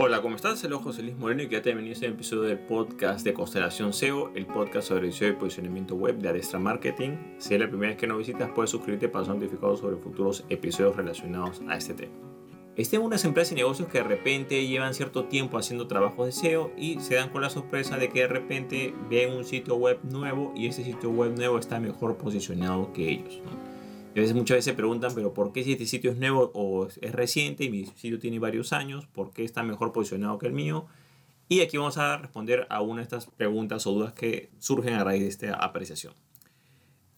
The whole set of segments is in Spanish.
Hola, ¿cómo estás? El José Luis Moreno y que te bienvenido a este episodio del podcast de Constelación SEO, el podcast sobre SEO y posicionamiento web de Adestra Marketing. Si es la primera vez que nos visitas, puedes suscribirte para ser notificado sobre futuros episodios relacionados a este tema. Estén unas empresas y negocios que de repente llevan cierto tiempo haciendo trabajos de SEO y se dan con la sorpresa de que de repente ven un sitio web nuevo y ese sitio web nuevo está mejor posicionado que ellos. A veces, muchas veces se preguntan, pero ¿por qué si este sitio es nuevo o es reciente y mi sitio tiene varios años? ¿Por qué está mejor posicionado que el mío? Y aquí vamos a responder a una de estas preguntas o dudas que surgen a raíz de esta apreciación.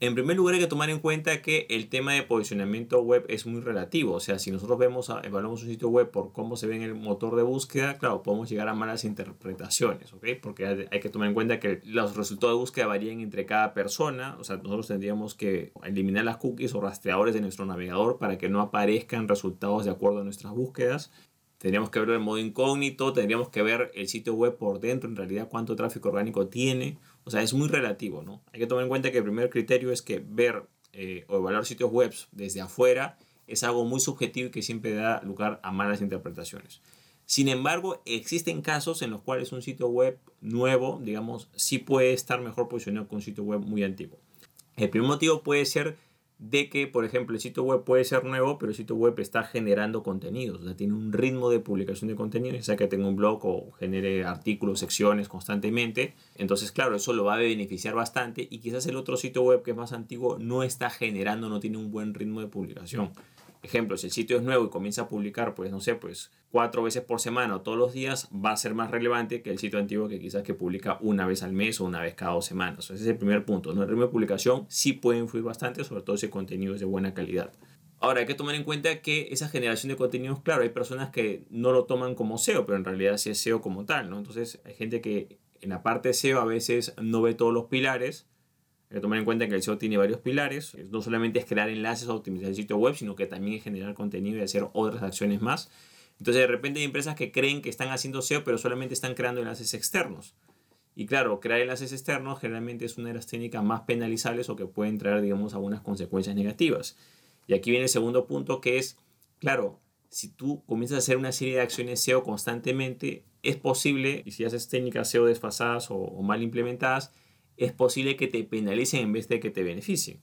En primer lugar hay que tomar en cuenta que el tema de posicionamiento web es muy relativo. O sea, si nosotros vemos, evaluamos un sitio web por cómo se ve en el motor de búsqueda, claro, podemos llegar a malas interpretaciones, ¿ok? Porque hay que tomar en cuenta que los resultados de búsqueda varían entre cada persona. O sea, nosotros tendríamos que eliminar las cookies o rastreadores de nuestro navegador para que no aparezcan resultados de acuerdo a nuestras búsquedas. Tendríamos que verlo en modo incógnito, tendríamos que ver el sitio web por dentro, en realidad cuánto tráfico orgánico tiene. O sea, es muy relativo, ¿no? Hay que tomar en cuenta que el primer criterio es que ver eh, o evaluar sitios web desde afuera es algo muy subjetivo y que siempre da lugar a malas interpretaciones. Sin embargo, existen casos en los cuales un sitio web nuevo, digamos, sí puede estar mejor posicionado que un sitio web muy antiguo. El primer motivo puede ser de que, por ejemplo, el sitio web puede ser nuevo, pero el sitio web está generando contenidos, o sea, tiene un ritmo de publicación de contenidos, ya sea que tenga un blog o genere artículos, secciones constantemente. Entonces, claro, eso lo va a beneficiar bastante y quizás el otro sitio web que es más antiguo no está generando, no tiene un buen ritmo de publicación. Ejemplo, si el sitio es nuevo y comienza a publicar, pues no sé, pues cuatro veces por semana o todos los días, va a ser más relevante que el sitio antiguo que quizás que publica una vez al mes o una vez cada dos semanas. Ese es el primer punto. ¿no? El ritmo de publicación sí puede influir bastante, sobre todo si el contenido es de buena calidad. Ahora hay que tomar en cuenta que esa generación de contenidos, claro, hay personas que no lo toman como SEO, pero en realidad sí es SEO como tal, ¿no? Entonces hay gente que en la parte SEO a veces no ve todos los pilares hay que tomar en cuenta que el SEO tiene varios pilares. No solamente es crear enlaces o optimizar el sitio web, sino que también es generar contenido y hacer otras acciones más. Entonces de repente hay empresas que creen que están haciendo SEO, pero solamente están creando enlaces externos. Y claro, crear enlaces externos generalmente es una de las técnicas más penalizables o que pueden traer, digamos, algunas consecuencias negativas. Y aquí viene el segundo punto que es, claro, si tú comienzas a hacer una serie de acciones SEO constantemente, es posible, y si haces técnicas SEO desfasadas o mal implementadas, es posible que te penalicen en vez de que te beneficien.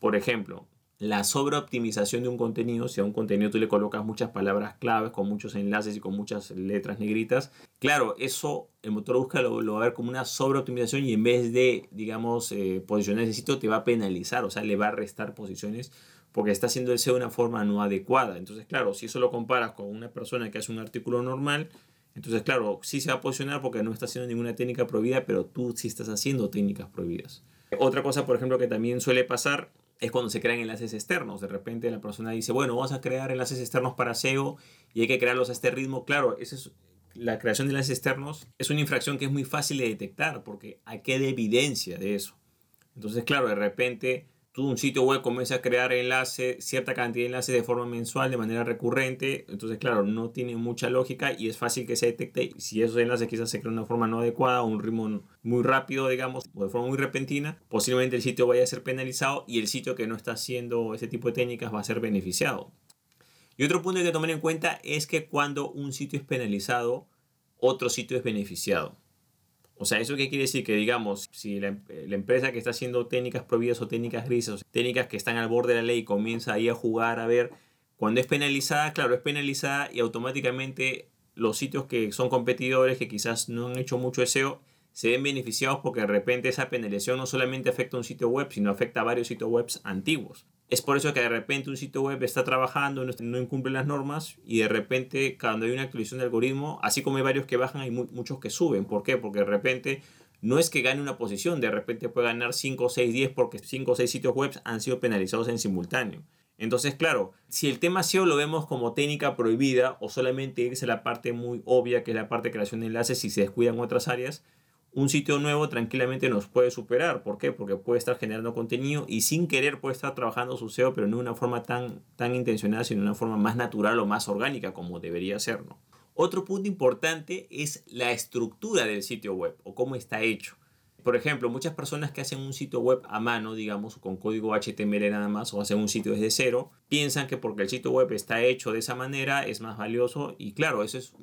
Por ejemplo, la sobreoptimización de un contenido, si a un contenido tú le colocas muchas palabras claves con muchos enlaces y con muchas letras negritas, claro, eso el motor busca lo, va a ver como una sobreoptimización y en vez de, digamos, eh, posicionar ese sitio te va a penalizar, o sea, le va a restar posiciones porque está haciendo el SEO de una forma no adecuada. Entonces, claro, si eso lo comparas con una persona que hace un artículo normal, entonces, claro, sí se va a posicionar porque no está haciendo ninguna técnica prohibida, pero tú sí estás haciendo técnicas prohibidas. Otra cosa, por ejemplo, que también suele pasar es cuando se crean enlaces externos. De repente la persona dice, bueno, vamos a crear enlaces externos para SEO y hay que crearlos a este ritmo. Claro, es, la creación de enlaces externos es una infracción que es muy fácil de detectar porque hay que de evidencia de eso. Entonces, claro, de repente un sitio web comienza a crear enlaces, cierta cantidad de enlaces de forma mensual, de manera recurrente, entonces claro, no tiene mucha lógica y es fácil que se detecte si esos enlaces quizás se crean de una forma no adecuada o un ritmo muy rápido, digamos, o de forma muy repentina, posiblemente el sitio vaya a ser penalizado y el sitio que no está haciendo ese tipo de técnicas va a ser beneficiado. Y otro punto que hay que tomar en cuenta es que cuando un sitio es penalizado, otro sitio es beneficiado. O sea, ¿eso qué quiere decir? Que digamos, si la, empresa que está haciendo técnicas prohibidas o técnicas grises, técnicas que están al borde de la ley, comienza ahí a jugar, a ver, cuando es penalizada, claro, es penalizada y automáticamente los sitios que son competidores, que quizás no han hecho mucho SEO, se ven beneficiados porque de repente esa penalización no solamente afecta a un sitio web, sino afecta a varios sitios web antiguos. Es por eso que de repente un sitio web está trabajando, no, incumple las normas y de repente cuando hay una actualización de algoritmo, así como hay varios que bajan, hay muchos que suben. ¿Por qué? Porque de repente no es que gane una posición, de repente puede ganar 5, 6, 10 porque 5 o 6 sitios web han sido penalizados en simultáneo. Entonces, claro, si el tema SEO lo vemos como técnica prohibida o solamente irse a la parte muy obvia, que es la parte de creación de enlaces y se descuidan otras áreas, un sitio nuevo tranquilamente nos puede superar. ¿Por qué? Porque puede estar generando contenido y sin querer puede estar trabajando su SEO, pero no de una forma tan, tan intencionada, sino de una forma más natural o más orgánica como debería ser. Otro punto importante es la estructura del sitio web o cómo está hecho. Por ejemplo, muchas personas que hacen un sitio web a mano, digamos, con código HTML nada más, o hacen un sitio desde cero, piensan que porque el sitio web está hecho de esa manera es más valioso. Y claro, eso es,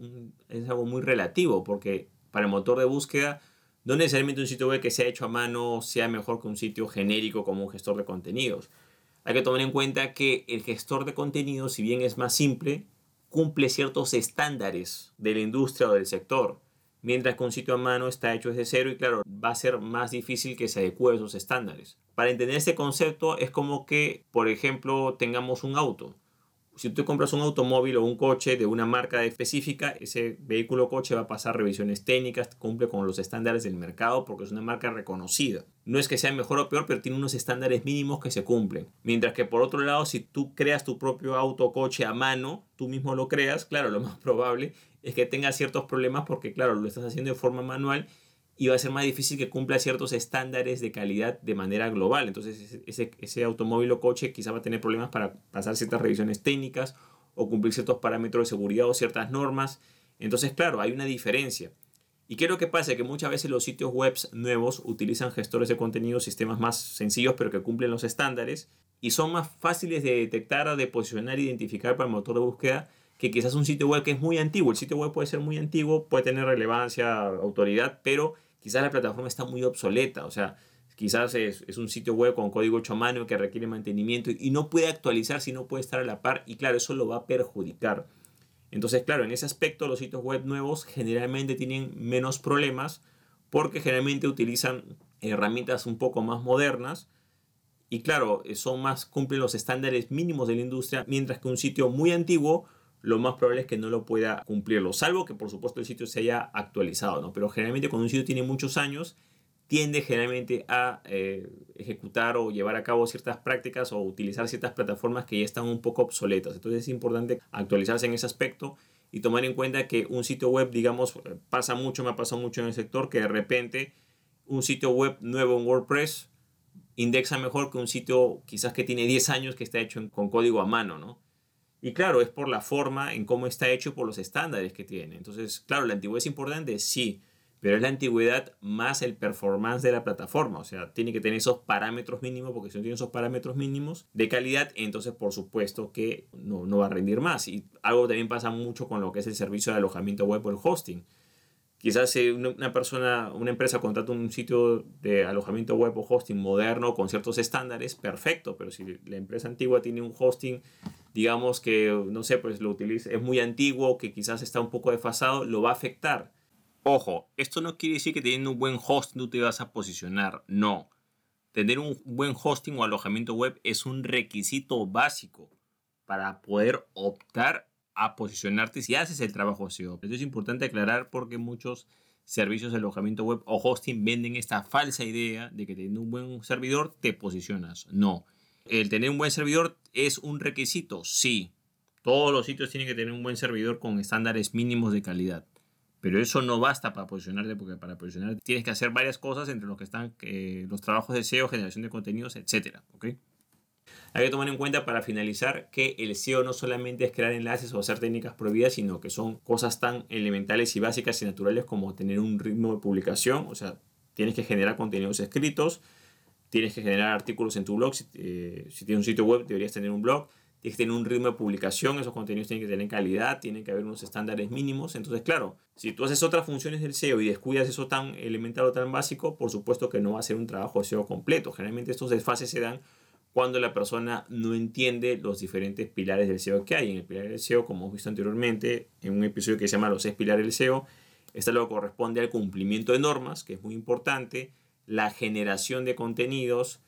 es algo muy relativo, porque para el motor de búsqueda, no necesariamente un sitio web que sea hecho a mano sea mejor que un sitio genérico como un gestor de contenidos. Hay que tomar en cuenta que el gestor de contenidos, si bien es más simple, cumple ciertos estándares de la industria o del sector mientras que un sitio a mano está hecho desde cero y claro, va a ser más difícil que se adecue a esos estándares. Para entender este concepto es como que, por ejemplo, tengamos un auto si tú compras un automóvil o un coche de una marca específica, ese vehículo o coche va a pasar revisiones técnicas, cumple con los estándares del mercado porque es una marca reconocida. No es que sea mejor o peor, pero tiene unos estándares mínimos que se cumplen. Mientras que por otro lado, si tú creas tu propio auto o coche a mano, tú mismo lo creas, claro, lo más probable es que tenga ciertos problemas porque, claro, lo estás haciendo de forma manual y va a ser más difícil que cumpla ciertos estándares de calidad de manera global. Entonces ese, ese automóvil o coche quizá va a tener problemas para pasar ciertas revisiones técnicas o cumplir ciertos parámetros de seguridad o ciertas normas. Entonces, claro, hay una diferencia. ¿Y qué es lo que pasa? Que muchas veces los sitios web nuevos utilizan gestores de contenido, sistemas más sencillos pero que cumplen los estándares y son más fáciles de detectar, de posicionar, identificar para el motor de búsqueda que quizás un sitio web que es muy antiguo. El sitio web puede ser muy antiguo, puede tener relevancia, autoridad, pero quizás la plataforma está muy obsoleta, o sea, quizás es, un sitio web con código hecho a mano que requiere mantenimiento y, no puede actualizar si no puede estar a la par y claro, eso lo va a perjudicar. Entonces, claro, en ese aspecto los sitios web nuevos generalmente tienen menos problemas porque generalmente utilizan herramientas un poco más modernas y claro, son más cumplen los estándares mínimos de la industria, mientras que un sitio muy antiguo lo más probable es que no lo pueda cumplirlo, salvo que por supuesto el sitio se haya actualizado, ¿no? Pero generalmente cuando un sitio tiene muchos años, tiende generalmente a eh, ejecutar o llevar a cabo ciertas prácticas o utilizar ciertas plataformas que ya están un poco obsoletas. Entonces es importante actualizarse en ese aspecto y tomar en cuenta que un sitio web, digamos, pasa mucho, me ha pasado mucho en el sector, que de repente un sitio web nuevo en WordPress indexa mejor que un sitio quizás que tiene 10 años que está hecho con código a mano, ¿no? Y claro, es por la forma en cómo está hecho, por los estándares que tiene. Entonces, claro, la antigüedad es importante, sí, pero es la antigüedad más el performance de la plataforma. O sea, tiene que tener esos parámetros mínimos, porque si no tiene esos parámetros mínimos de calidad, entonces por supuesto que no, no va a rendir más. Y algo también pasa mucho con lo que es el servicio de alojamiento web o el hosting. Quizás si una persona, una empresa contrata un sitio de alojamiento web o hosting moderno con ciertos estándares, perfecto, pero si la empresa antigua tiene un hosting, digamos que, no sé, pues lo utiliza, es muy antiguo, que quizás está un poco desfasado, lo va a afectar. Ojo, esto no quiere decir que teniendo un buen hosting no te vas a posicionar, no. Tener un buen hosting o alojamiento web es un requisito básico para poder optar a posicionarte si haces el trabajo SEO. Esto es importante aclarar porque muchos servicios de alojamiento web o hosting venden esta falsa idea de que teniendo un buen servidor te posicionas. No. El tener un buen servidor es un requisito, sí. Todos los sitios tienen que tener un buen servidor con estándares mínimos de calidad. Pero eso no basta para posicionarte, porque para posicionarte tienes que hacer varias cosas entre los que están eh, los trabajos de SEO, generación de contenidos, etc. ¿okay? Hay que tomar en cuenta para finalizar que el SEO no solamente es crear enlaces o hacer técnicas prohibidas, sino que son cosas tan elementales y básicas y naturales como tener un ritmo de publicación, o sea, tienes que generar contenidos escritos, tienes que generar artículos en tu blog, si, eh, si tienes un sitio web deberías tener un blog, tienes que tener un ritmo de publicación, esos contenidos tienen que tener calidad, tienen que haber unos estándares mínimos. Entonces, claro, si tú haces otras funciones del SEO y descuidas eso tan elemental o tan básico, por supuesto que no va a ser un trabajo de SEO completo. Generalmente estos desfases se dan cuando la persona no entiende los diferentes pilares del SEO que hay. En el pilar del SEO, como hemos visto anteriormente, en un episodio que se llama Los seis pilares del SEO, esta lo corresponde al cumplimiento de normas, que es muy importante, la generación de contenidos,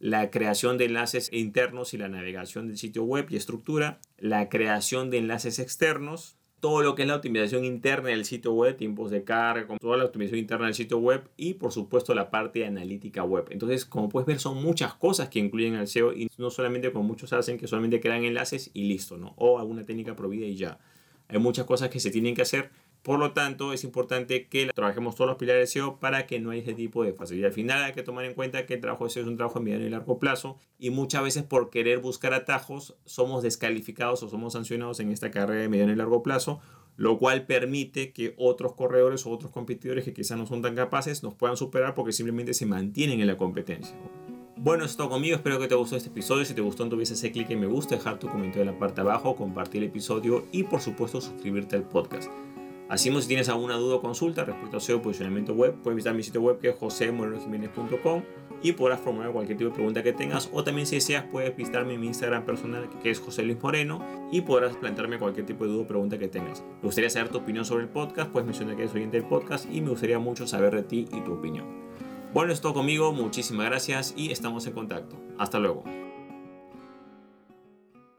la creación de enlaces internos y la navegación del sitio web y estructura, la creación de enlaces externos, todo lo que es la optimización interna del sitio web, tiempos de carga, toda la optimización interna del sitio web y por supuesto la parte de analítica web. Entonces, como puedes ver, son muchas cosas que incluyen el SEO y no solamente como muchos hacen que solamente crean enlaces y listo, ¿no? O alguna técnica provida y ya. Hay muchas cosas que se tienen que hacer por lo tanto, es importante que trabajemos todos los pilares de SEO para que no haya ese tipo de facilidad. Al final hay que tomar en cuenta que el trabajo de SEO es un trabajo a mediano y largo plazo y muchas veces por querer buscar atajos somos descalificados o somos sancionados en esta carrera de mediano y largo plazo, lo cual permite que otros corredores o otros competidores que quizás no son tan capaces nos puedan superar porque simplemente se mantienen en la competencia. Bueno, es todo conmigo, espero que te gustó este episodio. Si te gustó, entonces ese clic en me gusta, dejar tu comentario en la parte de abajo, compartir el episodio y por supuesto suscribirte al podcast. Así si tienes alguna duda o consulta respecto a SEO posicionamiento web, puedes visitar mi sitio web que es josemorenojiménez.com y podrás formular cualquier tipo de pregunta que tengas o también si deseas puedes visitarme en mi Instagram personal que es José Luis Moreno y podrás plantearme cualquier tipo de duda o pregunta que tengas. Me gustaría saber tu opinión sobre el podcast, puedes mencionar que eres oyente del podcast y me gustaría mucho saber de ti y tu opinión. Bueno, es todo conmigo, muchísimas gracias y estamos en contacto. Hasta luego.